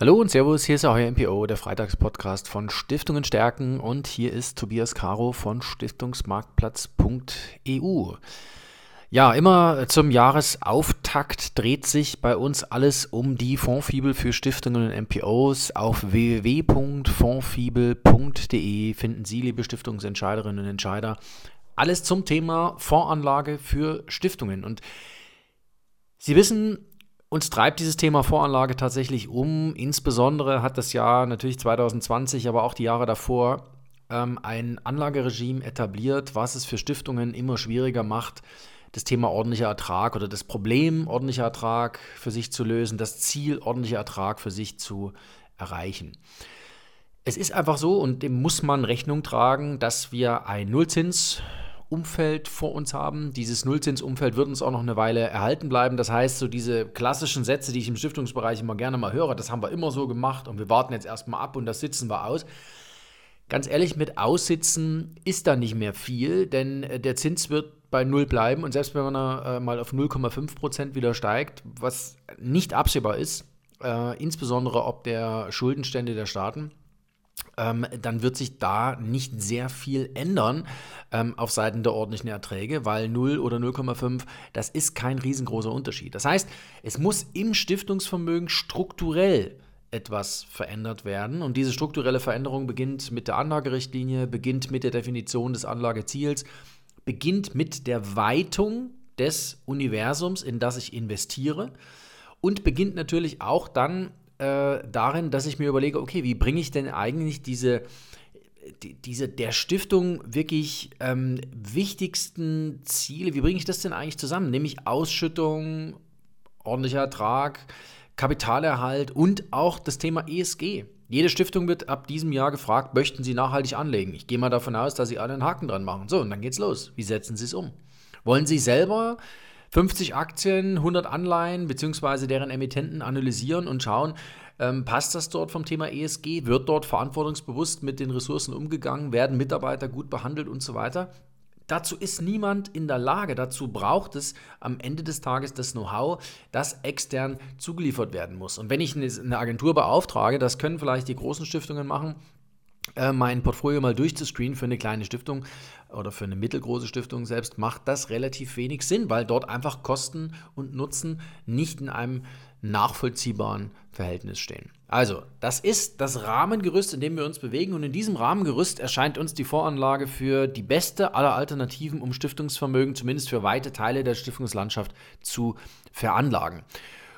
Hallo und Servus, hier ist euer MPO, der Freitagspodcast von Stiftungen stärken und hier ist Tobias Caro von Stiftungsmarktplatz.eu. Ja, immer zum Jahresauftakt dreht sich bei uns alles um die Fondsfibel für Stiftungen und MPOs. Auf www.fondsfibel.de finden Sie, liebe Stiftungsentscheiderinnen und Entscheider, alles zum Thema Fondsanlage für Stiftungen. Und Sie wissen, uns treibt dieses Thema Voranlage tatsächlich um. Insbesondere hat das Jahr natürlich 2020, aber auch die Jahre davor ähm, ein Anlageregime etabliert, was es für Stiftungen immer schwieriger macht, das Thema ordentlicher Ertrag oder das Problem ordentlicher Ertrag für sich zu lösen, das Ziel ordentlicher Ertrag für sich zu erreichen. Es ist einfach so, und dem muss man Rechnung tragen, dass wir ein Nullzins Umfeld vor uns haben. Dieses Nullzinsumfeld wird uns auch noch eine Weile erhalten bleiben. Das heißt, so diese klassischen Sätze, die ich im Stiftungsbereich immer gerne mal höre, das haben wir immer so gemacht und wir warten jetzt erstmal ab und das sitzen wir aus. Ganz ehrlich, mit Aussitzen ist da nicht mehr viel, denn äh, der Zins wird bei Null bleiben und selbst wenn man äh, mal auf 0,5 Prozent wieder steigt, was nicht absehbar ist, äh, insbesondere ob der Schuldenstände der Staaten, ähm, dann wird sich da nicht sehr viel ändern ähm, auf Seiten der ordentlichen Erträge, weil 0 oder 0,5, das ist kein riesengroßer Unterschied. Das heißt, es muss im Stiftungsvermögen strukturell etwas verändert werden. Und diese strukturelle Veränderung beginnt mit der Anlagerichtlinie, beginnt mit der Definition des Anlageziels, beginnt mit der Weitung des Universums, in das ich investiere und beginnt natürlich auch dann äh, darin, dass ich mir überlege, okay, wie bringe ich denn eigentlich diese, die, diese der Stiftung wirklich ähm, wichtigsten Ziele, wie bringe ich das denn eigentlich zusammen? Nämlich Ausschüttung, ordentlicher Ertrag, Kapitalerhalt und auch das Thema ESG. Jede Stiftung wird ab diesem Jahr gefragt, möchten Sie nachhaltig anlegen? Ich gehe mal davon aus, dass Sie alle einen Haken dran machen. So, und dann geht's los. Wie setzen Sie es um? Wollen Sie selber 50 Aktien, 100 Anleihen bzw. deren Emittenten analysieren und schauen, ähm, passt das dort vom Thema ESG? Wird dort verantwortungsbewusst mit den Ressourcen umgegangen? Werden Mitarbeiter gut behandelt und so weiter? Dazu ist niemand in der Lage. Dazu braucht es am Ende des Tages das Know-how, das extern zugeliefert werden muss. Und wenn ich eine Agentur beauftrage, das können vielleicht die großen Stiftungen machen, mein Portfolio mal durchzuscreenen für eine kleine Stiftung oder für eine mittelgroße Stiftung selbst, macht das relativ wenig Sinn, weil dort einfach Kosten und Nutzen nicht in einem nachvollziehbaren Verhältnis stehen. Also, das ist das Rahmengerüst, in dem wir uns bewegen und in diesem Rahmengerüst erscheint uns die Voranlage für die beste aller Alternativen, um Stiftungsvermögen zumindest für weite Teile der Stiftungslandschaft zu veranlagen.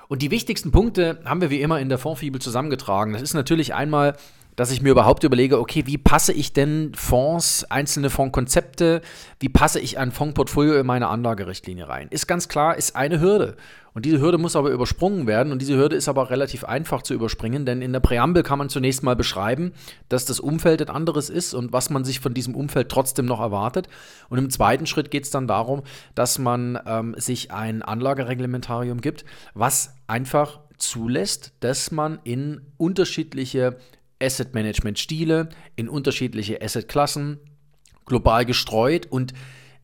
Und die wichtigsten Punkte haben wir wie immer in der Fondsfibel zusammengetragen. Das ist natürlich einmal dass ich mir überhaupt überlege, okay, wie passe ich denn Fonds, einzelne Fondskonzepte, wie passe ich ein Fondsportfolio in meine Anlagerichtlinie rein? Ist ganz klar, ist eine Hürde. Und diese Hürde muss aber übersprungen werden und diese Hürde ist aber relativ einfach zu überspringen, denn in der Präambel kann man zunächst mal beschreiben, dass das Umfeld ein anderes ist und was man sich von diesem Umfeld trotzdem noch erwartet. Und im zweiten Schritt geht es dann darum, dass man ähm, sich ein Anlagereglementarium gibt, was einfach zulässt, dass man in unterschiedliche Asset Management Stile in unterschiedliche Asset Klassen global gestreut und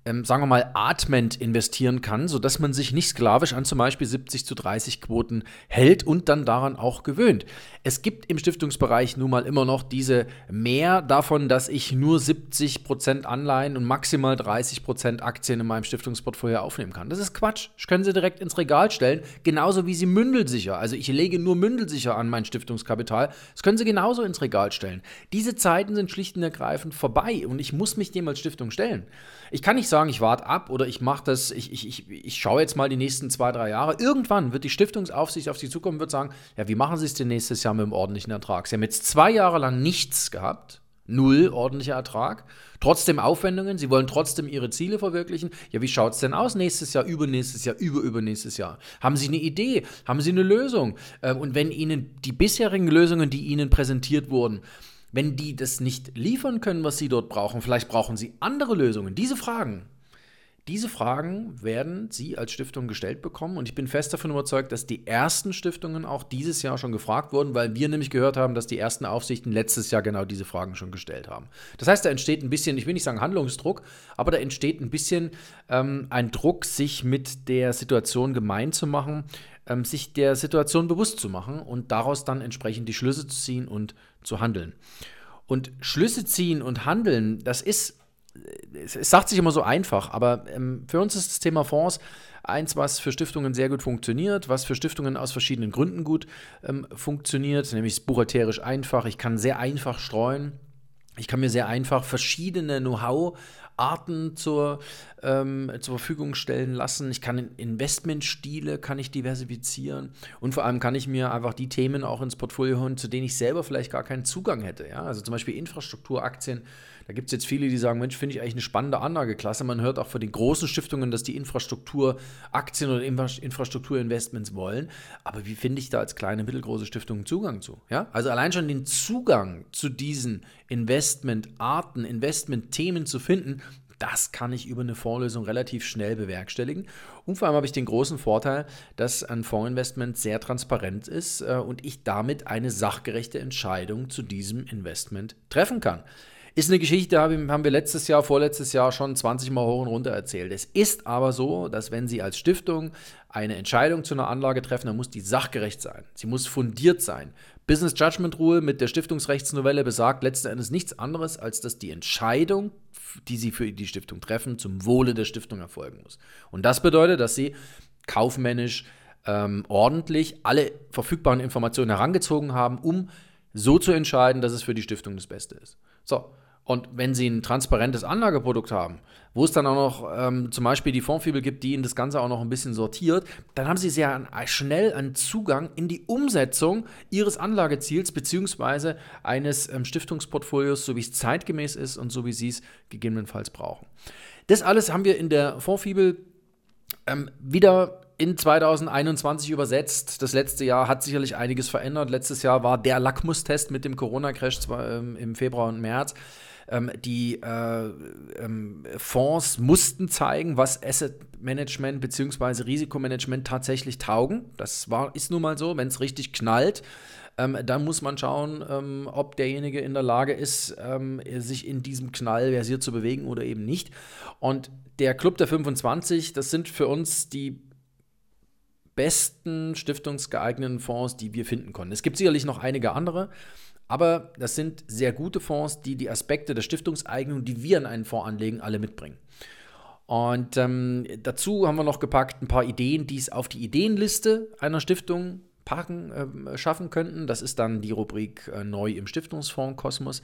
ähm, sagen wir mal, atmend investieren kann, sodass man sich nicht sklavisch an zum Beispiel 70 zu 30 Quoten hält und dann daran auch gewöhnt. Es gibt im Stiftungsbereich nun mal immer noch diese mehr davon, dass ich nur 70 Prozent Anleihen und maximal 30 Prozent Aktien in meinem Stiftungsportfolio aufnehmen kann. Das ist Quatsch. Ich kann sie direkt ins Regal stellen, genauso wie sie mündelsicher. Also ich lege nur mündelsicher an mein Stiftungskapital. Das können sie genauso ins Regal stellen. Diese Zeiten sind schlicht und ergreifend vorbei und ich muss mich dem als Stiftung stellen. Ich kann nicht sagen, ich warte ab oder ich mache das, ich, ich, ich, ich schaue jetzt mal die nächsten zwei, drei Jahre. Irgendwann wird die Stiftungsaufsicht auf Sie zukommen und wird sagen, ja, wie machen Sie es denn nächstes Jahr mit dem ordentlichen Ertrag? Sie haben jetzt zwei Jahre lang nichts gehabt, null ordentlicher Ertrag, trotzdem Aufwendungen, Sie wollen trotzdem Ihre Ziele verwirklichen. Ja, wie schaut es denn aus nächstes Jahr, übernächstes Jahr, überübernächstes Jahr? Haben Sie eine Idee? Haben Sie eine Lösung? Ähm, und wenn Ihnen die bisherigen Lösungen, die Ihnen präsentiert wurden, wenn die das nicht liefern können, was sie dort brauchen, vielleicht brauchen sie andere Lösungen. Diese Fragen, diese Fragen werden Sie als Stiftung gestellt bekommen und ich bin fest davon überzeugt, dass die ersten Stiftungen auch dieses Jahr schon gefragt wurden, weil wir nämlich gehört haben, dass die ersten Aufsichten letztes Jahr genau diese Fragen schon gestellt haben. Das heißt, da entsteht ein bisschen, ich will nicht sagen Handlungsdruck, aber da entsteht ein bisschen ähm, ein Druck, sich mit der Situation gemein zu machen, ähm, sich der Situation bewusst zu machen und daraus dann entsprechend die Schlüsse zu ziehen und zu handeln. Und Schlüsse ziehen und handeln, das ist, es, es sagt sich immer so einfach, aber ähm, für uns ist das Thema Fonds eins, was für Stiftungen sehr gut funktioniert, was für Stiftungen aus verschiedenen Gründen gut ähm, funktioniert, nämlich buchhalterisch einfach. Ich kann sehr einfach streuen. Ich kann mir sehr einfach verschiedene Know-how Arten zur, ähm, zur Verfügung stellen lassen. Ich kann Investmentstile kann ich diversifizieren und vor allem kann ich mir einfach die Themen auch ins Portfolio holen, zu denen ich selber vielleicht gar keinen Zugang hätte. Ja? Also zum Beispiel Infrastrukturaktien. Da gibt es jetzt viele, die sagen, Mensch, finde ich eigentlich eine spannende Anlageklasse. Man hört auch von den großen Stiftungen, dass die Infrastrukturaktien oder Infrastrukturinvestments wollen. Aber wie finde ich da als kleine, mittelgroße Stiftung Zugang zu? Ja? Also allein schon den Zugang zu diesen Investmentarten, Investmentthemen zu finden, das kann ich über eine Vorlösung relativ schnell bewerkstelligen. Und vor allem habe ich den großen Vorteil, dass ein Fondsinvestment sehr transparent ist äh, und ich damit eine sachgerechte Entscheidung zu diesem Investment treffen kann. Ist eine Geschichte, haben wir letztes Jahr, vorletztes Jahr schon 20 Mal hoch und runter erzählt. Es ist aber so, dass wenn Sie als Stiftung eine Entscheidung zu einer Anlage treffen, dann muss die sachgerecht sein. Sie muss fundiert sein. Business Judgment Rule mit der Stiftungsrechtsnovelle besagt letzten Endes nichts anderes, als dass die Entscheidung, die Sie für die Stiftung treffen, zum Wohle der Stiftung erfolgen muss. Und das bedeutet, dass Sie kaufmännisch ähm, ordentlich alle verfügbaren Informationen herangezogen haben, um so zu entscheiden, dass es für die Stiftung das Beste ist. So, und wenn Sie ein transparentes Anlageprodukt haben, wo es dann auch noch ähm, zum Beispiel die Fondsfibel gibt, die Ihnen das Ganze auch noch ein bisschen sortiert, dann haben Sie sehr schnell einen Zugang in die Umsetzung Ihres Anlageziels bzw. eines ähm, Stiftungsportfolios, so wie es zeitgemäß ist und so wie Sie es gegebenenfalls brauchen. Das alles haben wir in der Fondsfibel ähm, wieder in 2021 übersetzt. Das letzte Jahr hat sicherlich einiges verändert. Letztes Jahr war der Lackmustest mit dem Corona-Crash ähm, im Februar und März. Ähm, die äh, ähm, Fonds mussten zeigen, was Asset Management bzw. Risikomanagement tatsächlich taugen. Das war, ist nun mal so, wenn es richtig knallt. Ähm, dann muss man schauen, ähm, ob derjenige in der Lage ist, ähm, sich in diesem Knall versiert zu bewegen oder eben nicht. Und der Club der 25, das sind für uns die besten stiftungsgeeigneten Fonds, die wir finden konnten. Es gibt sicherlich noch einige andere, aber das sind sehr gute Fonds, die die Aspekte der Stiftungseignung, die wir in einen Fonds anlegen, alle mitbringen. Und ähm, dazu haben wir noch gepackt ein paar Ideen, die es auf die Ideenliste einer Stiftung packen, äh, schaffen könnten. Das ist dann die Rubrik äh, neu im Stiftungsfonds Kosmos.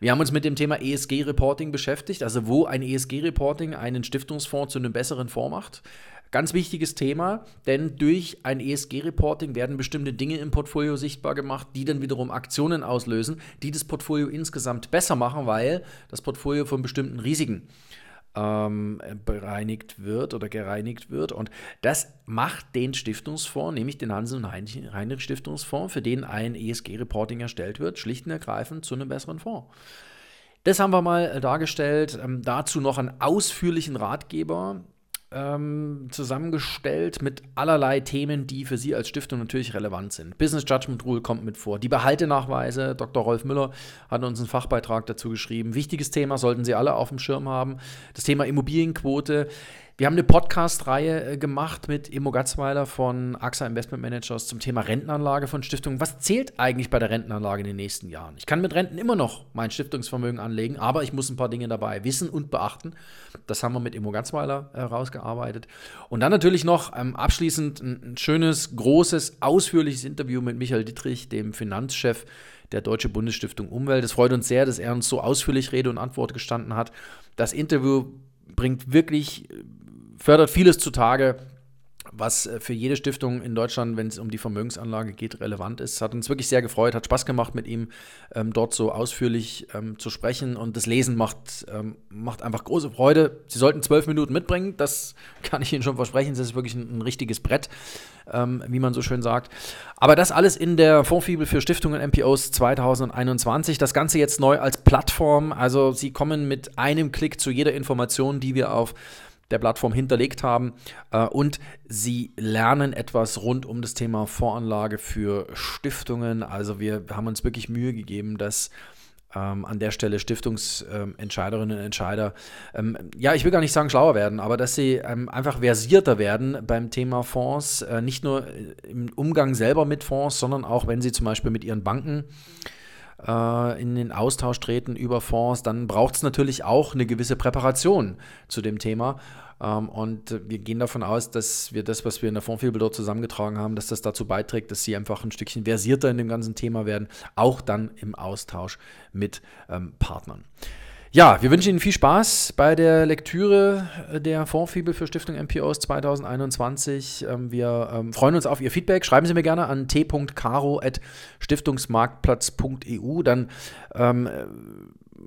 Wir haben uns mit dem Thema ESG-Reporting beschäftigt, also wo ein ESG-Reporting einen Stiftungsfonds zu einem besseren Fonds macht. Ganz wichtiges Thema, denn durch ein ESG-Reporting werden bestimmte Dinge im Portfolio sichtbar gemacht, die dann wiederum Aktionen auslösen, die das Portfolio insgesamt besser machen, weil das Portfolio von bestimmten Risiken ähm, bereinigt wird oder gereinigt wird. Und das macht den Stiftungsfonds, nämlich den Hansen und Heinrich Stiftungsfonds, für den ein ESG-Reporting erstellt wird, schlicht und ergreifend zu einem besseren Fonds. Das haben wir mal dargestellt. Ähm, dazu noch einen ausführlichen Ratgeber ähm, zusammengestellt mit allerlei Themen, die für Sie als Stiftung natürlich relevant sind. Business Judgment Rule kommt mit vor. Die Behaltenachweise, Dr. Rolf Müller hat uns einen Fachbeitrag dazu geschrieben. Wichtiges Thema, sollten Sie alle auf dem Schirm haben. Das Thema Immobilienquote. Wir haben eine Podcast-Reihe äh, gemacht mit Immo Gatzweiler von AXA Investment Managers zum Thema Rentenanlage von Stiftungen. Was zählt eigentlich bei der Rentenanlage in den nächsten Jahren? Ich kann mit Renten immer noch mein Stiftungsvermögen anlegen, aber ich muss ein paar Dinge dabei wissen und beachten. Das haben wir mit Immo Gatzweiler herausgearbeitet. Äh, und dann natürlich noch ähm, abschließend ein, schönes, großes, ausführliches Interview mit Michael Dittrich, dem Finanzchef der Deutsche Bundesstiftung Umwelt. Es freut uns sehr, dass er uns so ausführlich Rede und Antwort gestanden hat. Das Interview bringt wirklich fördert vieles zutage, was äh, für jede Stiftung in Deutschland, wenn es um die Vermögensanlage geht, relevant ist. Hat uns wirklich sehr gefreut, hat Spaß gemacht, mit ihm ähm, dort so ausführlich ähm, zu sprechen. Und das Lesen macht, ähm, macht einfach große Freude. Sie sollten zwölf Minuten mitbringen, das kann ich Ihnen schon versprechen. Das ist wirklich ein, ein richtiges Brett, ähm, wie man so schön sagt. Aber das alles in der Fondsfibel für Stiftungen MPOs 2021. Das Ganze jetzt neu als Plattform. Also Sie kommen mit einem Klick zu jeder Information, die wir auf der Plattform hinterlegt haben. Äh, und sie lernen etwas rund um das Thema Voranlage für Stiftungen. Also wir haben uns wirklich Mühe gegeben, dass ähm, an der Stelle Stiftungsentscheiderinnen und Entscheider, ähm, ja, ich will gar nicht sagen schlauer werden, aber dass sie ähm, einfach versierter werden beim Thema Fonds, äh, nicht nur im Umgang selber mit Fonds, sondern auch, wenn sie zum Beispiel mit ihren Banken äh, in den Austausch treten über Fonds, dann braucht es natürlich auch eine gewisse Präparation zu dem Thema. Ähm, und wir gehen davon aus, dass wir das, was wir in der Fondfibel dort zusammengetragen haben, dass das dazu beiträgt, dass sie einfach ein Stückchen versierter in dem ganzen Thema werden, auch dann im Austausch mit ähm, Partnern. Ja, wir wünschen Ihnen viel Spaß bei der Lektüre der Fondsfibel für Stiftung MPOs 2021. Ähm, wir ähm, freuen uns auf Ihr Feedback. Schreiben Sie mir gerne an t.caro.stiftungsmarktplatz.eu. Dann ähm,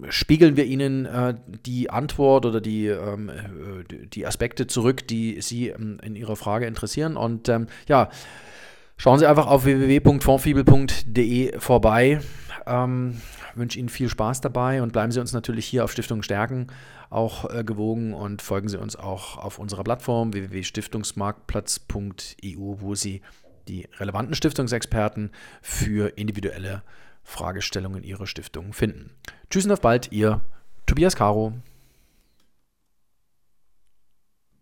spiegeln wir Ihnen äh, die Antwort oder die, ähm, äh, die Aspekte zurück, die Sie ähm, in Ihrer Frage interessieren. Und ähm, ja, schauen Sie einfach auf www.fondfibel.de vorbei. Ähm, wünsche Ihnen viel Spaß dabei und bleiben Sie uns natürlich hier auf Stiftung Stärken auch äh, gewogen und folgen Sie uns auch auf unserer Plattform www.stiftungsmarktplatz.eu, wo Sie die relevanten Stiftungsexperten für individuelle Fragestellungen Ihrer Stiftung finden. Tschüss und auf bald, Ihr Tobias Caro.